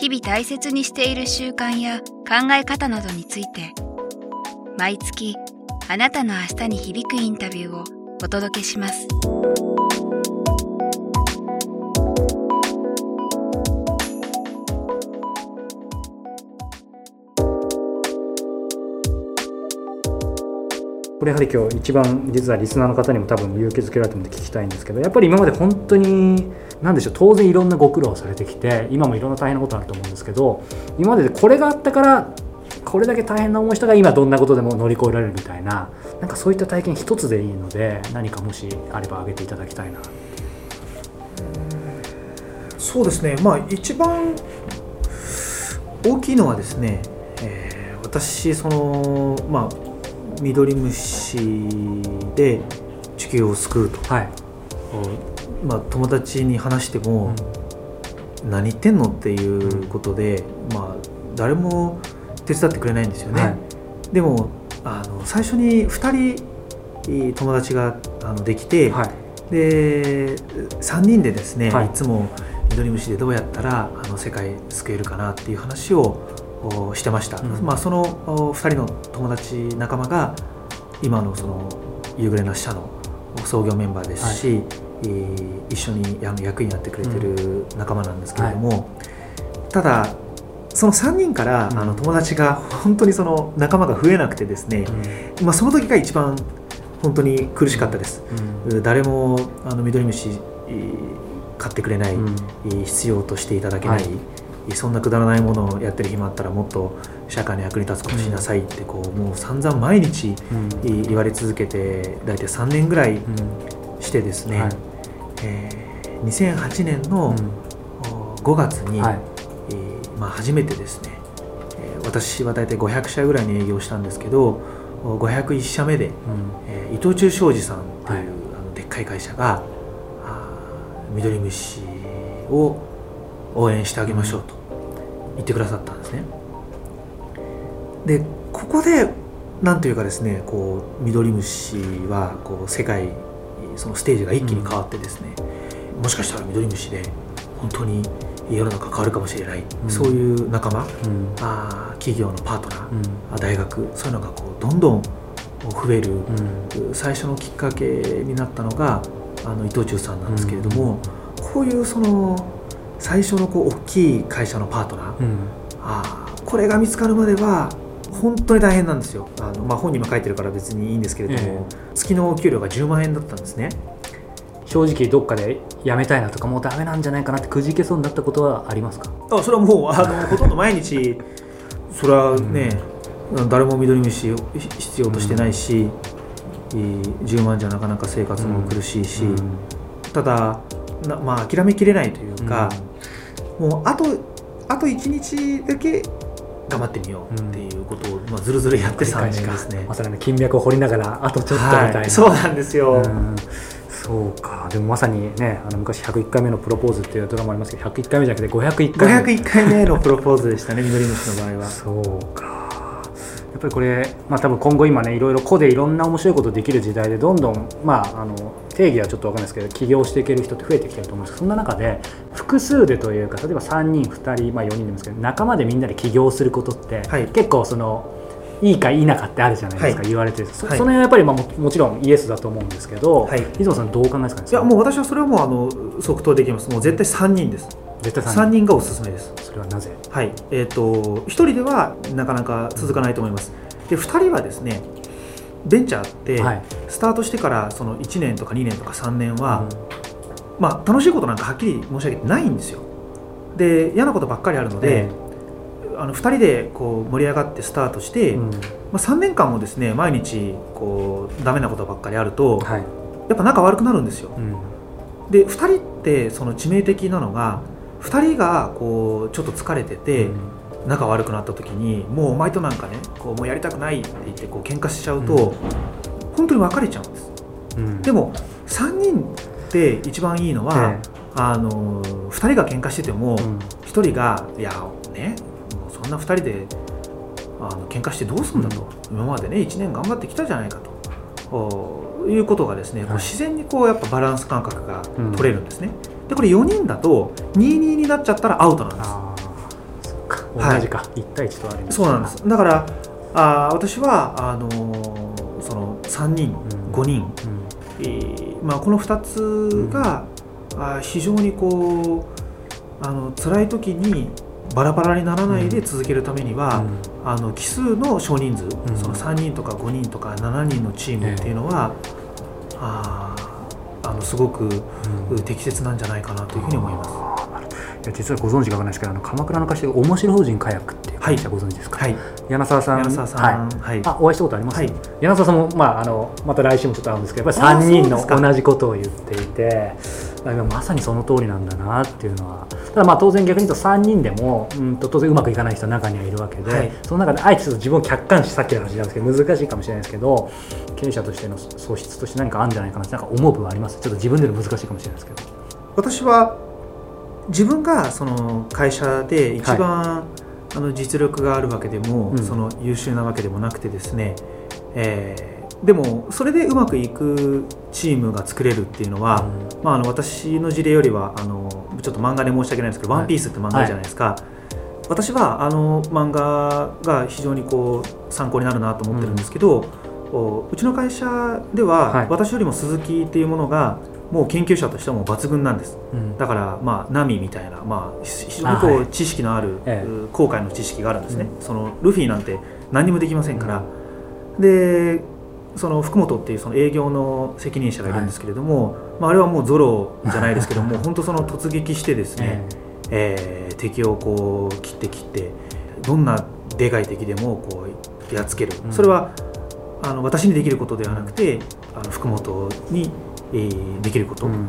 日々大切にしている習慣や考え方などについて毎月あなたの明日に響くインタビューをお届けします。これやはり今日一番実はリスナーの方にも多分勇気づけられたので聞きたいんですけどやっぱり今まで本当に何でしょう当然いろんなご苦労されてきて今もいろんな大変なことあると思うんですけど今まででこれがあったからこれだけ大変な思いしたが今どんなことでも乗り越えられるみたいななんかそういった体験一つでいいので何かもしあれば挙げていただきたいな。そうですね。まあ一番大きいのはですね、えー、私そのまあミドリムシで地球を救うと、はいまあ、友達に話しても、うん、何言ってんのっていうことで、まあ、誰も手伝ってくれないんですよね、はい、でもあの最初に2人友達があのできて、はい、で3人でですね、はい、いつもミドリムシでどうやったらあの世界救えるかなっていう話をしてました、うん、まあ、その2人の友達仲間が今のその夕暮れの社の創業メンバーですし、はい、一緒に役員やってくれてる仲間なんですけれども、うんはい、ただその3人から、あの友達が本当にその仲間が増えなくてですね、うん、まあ、その時が一番本当に苦しかったです、誰もあの緑虫買ってくれない、必要としていただけない、はいそんなくだらないものをやってる暇あったらもっと社会の役に立つことしなさいってこうもう散々毎日言われ続けて大体3年ぐらいしてですね、えー、2008年の5月に、まあ、初めてですね。私は大体500社ぐらいに営業したんですけど501社目で、うん。えー、伊藤忠商事さんという、はい、あのでっかい会社が緑虫を応援してあげましょうと言ってくださったんですね。でここでなんというかですねこうミドリムシはこう世界そのステージが一気に変わってですね、うん、もしかしたらミドリムシで本当に世の中変わるかもしれない、うん、そういう仲間、うん、あ企業のパートナー、うん、大学そういうのがこうどんどん増える、最初のきっかけになったのがあの伊藤忠さんなんですけれども、こういうその最初のこう大きい会社のパートナー、うん、あこれが見つかるまでは本当に大変なんですよ。あの、まあ、本にも書いてるから別にいいんですけれども、えー、月のお給料が10万円だったんですね。正直どっかで辞めたいなとかもうダメなんじゃないかなってくじけそうになったことはありますか？あそれはもう あのほとんど毎日それはね、うん、誰も緑飯必要としてないし、うん、10万じゃなかなか生活も苦しいし、うん、ただな、まあ、諦めきれないというか、もうあとあと1日だけ頑張ってみようっていうことを、まあ、ずるずるやって3年ですねまさに金脈を掘りながらあとちょっとみたいな、はい、そうなんですよ、そうか。でもまさにねあの昔101回目のプロポーズっていうドラマありますけど101回目じゃなくて501回目。501回目のプロポーズでしたね緑虫の場合は。そうか。やっぱりこれ、まあ、多分今後今ねいろいろ個でいろんな面白いことできる時代でどんどん、まあ、あの定義はちょっと分かんないですけど起業していける人って増えてきてると思うんですけどそんな中で複数でというか例えば3人2人、まあ、4人でもですけど仲間でみんなで起業することって、はい、結構そのいいかいいなかってあるじゃないですか、はい、言われてそ,、はい、その辺はやっぱりまあももちろんイエスだと思うんですけど、はい、水野さんどう考えですか？ねいやもう私はそれはもうあの即答できます。もう絶対3人です。絶対 3, 人。がおすすめです。それはなぜ？はい。えっ、ー、と1人ではなかなか続かないと思います、で2人はですねベンチャーってスタートしてからその1年とか2年とか3年は、うん、まあ、楽しいことなんかはっきり申し上げてないんですよ。で嫌なことばっかりあるので、えー、あの2人でこう盛り上がってスタートして、うん、まあ、3年間もですね毎日こうダメなことばっかりあると、はい、やっぱ仲悪くなるんですよ、うん、で2人ってその致命的なのが2人がこうちょっと疲れてて、仲悪くなった時にもうお前となんかねこうもうやりたくないって言ってこう喧嘩しちゃうと、うん。本当に別れちゃうんです。うん。でも3人って一番いいのは、えあの2人が喧嘩してても、えうん。1人が「いやねもうそんな2人であの喧嘩してどうするんだと、今までね1年頑張ってきたじゃないかと。おいうことがですね、はい。自然にこうやっぱバランス感覚がうん。取れるんですね、でこれ4人だと22になっちゃったらアウトなんですはい。同じか。一対一とあります。そうなんです。だからあー私はあのーその3人うん。5人、うん。えーまあ、この2つが、あー非常にこうあの辛い時にバラバラにならないで続けるためには、あの奇数の少人数、ん。その3人とか5人とか7人のチームっていうのは、あーあのすごくうん。適切なんじゃないかなというふうに思います。実はご存知かわかんないですけどあの鎌倉の会社で面白法人カヤックっていう会社ご存知ですか、はい、柳沢さん。柳沢さはい。ん、はい。あお会いしたことあります、はい。柳沢さんも、まあ、あのまた来週もちょっと会うんですけどやっぱあり3人の同じことを言っていてまさにその通りなんだなっていうのはただまあ当然逆に言うと3人でもうんと当然うまくいかない人は中にはいるわけで、はい。その中であえてちょっと自分を客観視さっきの話なんですけど難しいかもしれないですけど経営者としての素質として何かあるんじゃないかなってなんか思う部分あります？ちょっと自分での難しいかもしれないですけど。私は自分がその会社で一番、あの実力があるわけでも、うん。その優秀なわけでもなくてですね、えーでもそれでうまくいくチームが作れるっていうのは、まあ、あの私の事例よりはあのちょっと漫画で申し訳ないんですけど「はい。ワンピースって漫画じゃないですか、私はあの漫画が非常にこう参考になるなと思ってるんですけど、おうちの会社では、はい。私よりも鈴木っていうものがもう研究者としてはもう抜群なんです。うん。だからまあナミみたいな、まあ、ひ非常にこう知識のある、ええ。う航海の知識があるんですね、うそのルフィなんて何にもできませんから、でその福本っていうその営業の責任者がいるんですけれども、まあ、あれはもうゾロじゃないですけども本当その突撃してですね、えー敵をこう切って切ってどんなでかい敵でもこうやっつける、うん。それはあの私にできることではなくてあの福本に、えーできること、うん。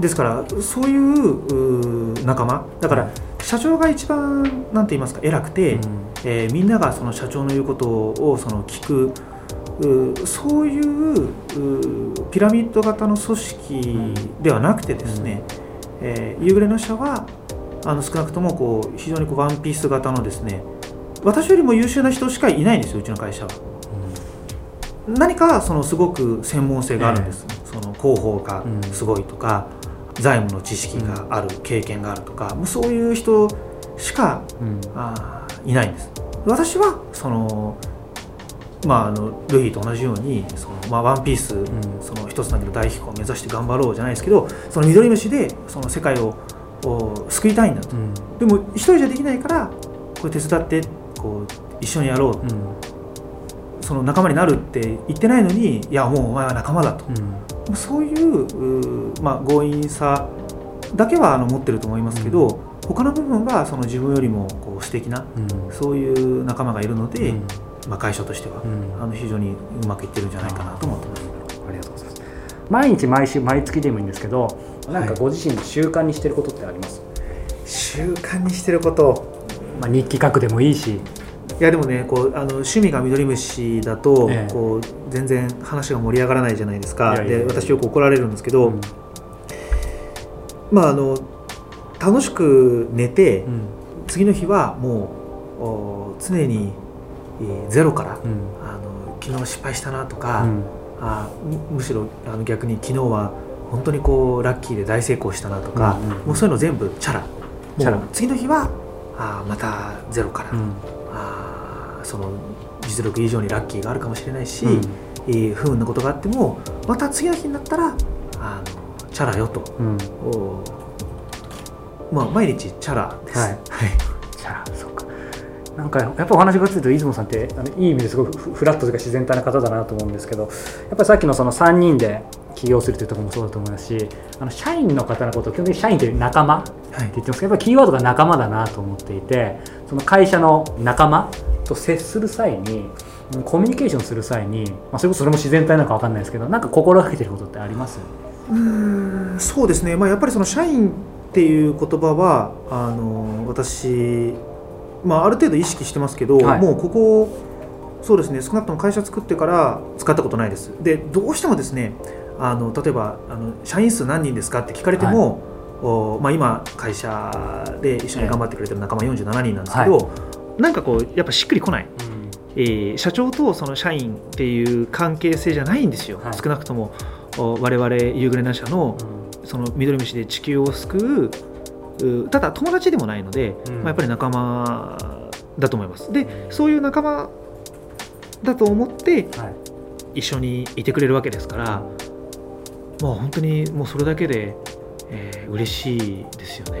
ですからそういう仲間。だから社長が一番なんて言いますか偉くて、えーみんながその社長の言うことをその聞くそういうピラミッド型の組織ではなくてですね、えー夕暮れの社はあの少なくともこう非常にこうワンピース型のですね私よりも優秀な人しかいないんですようちの会社は。何かそのすごく専門性があるんです、その広報がすごいとか、財務の知識がある、経験があるとかもうそういう人しかうん。あーいないんです。私はそのまああのルフィと同じようにその、まあ、ワンピース、ん。その一つだけの大飛行を目指して頑張ろうじゃないですけどその緑虫でその世界をお救いたいんだと。うん。でも一人じゃできないからこれ手伝ってこう一緒にやろう。うんその仲間になるって言ってないのにいやもうお前は仲間だと。うん。そういうまあ、強引さだけはあの持ってると思いますけど、他の部分はその自分よりもこう素敵なうん。そういう仲間がいるので、うん。まあ、会社としては、うん。あの非常にうまくいってるんじゃないかなと思ってます。ありがとうございます。毎日毎週毎月でもいいんですけどなんかはい。ご自身で習慣にしてることってあります、習慣にしてること。まあ、日記書くでもいいしいやでもねこうあの趣味がミドリムシだと、ええ。こう全然話が盛り上がらないじゃないですか。で私よく怒られるんですけど、うん。まああの楽しく寝て、うん。次の日はもうお常に、えーゼロから、うん。あの昨日失敗したなとか、うん。あむむしろあの逆に昨日は本当にこうラッキーで大成功したなとか、うんうんもうそういうの全部チャラ。チャラ。次の日はあまたゼロから、その実力以上にラッキーがあるかもしれないし、うん。えー不運なことがあってもまた次の日になったらあのチャラよと、うん。おまあ、毎日チャラです。はい。はい。じゃあそうか。なんかやっぱお話が聞くと出雲さんってあのいい意味ですごくフフラットというか自然体な方だなと思うんですけどやっぱりさっきのその3人で起業するというところもそうだと思いますしあの社員の方のことを基本的に社員という仲間ってはい言ってますけどやっぱりキーワードが仲間だなと思っていてその会社の仲間と接する際にうんコミュニケーションする際に、まあ、それこそそれも自然体なのか分かんないですけどなんか心がけてることってあります？うーんそうですね、まあ、やっぱりその社員っていう言葉はあの私、まあ、ある程度意識してますけど、はい。もうここそうですね。少なくとも会社作ってから使ったことないです。でどうしてもですねあの例えばあの社員数何人ですかって聞かれても、おまあ、今会社で一緒に頑張ってくれてる仲間47人なんですけど、なんかこうやっぱしっくりこない、えー社長とその社員っていう関係性じゃないんですよ、はい。少なくともお我々夕暮れな社のその緑虫で地球を救ううただ友達でもないので、うん。まあ、やっぱり仲間だと思います。でそういう仲間だと思ってはい。一緒にいてくれるわけですからもう本当にもうそれだけで、えー嬉しいですよね。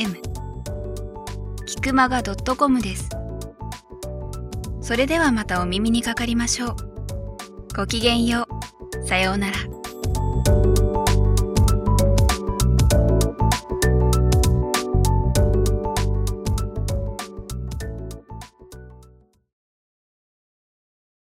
m キクマガ .com です。それではまたお耳にかかりましょう。ごきげんよう。さようなら。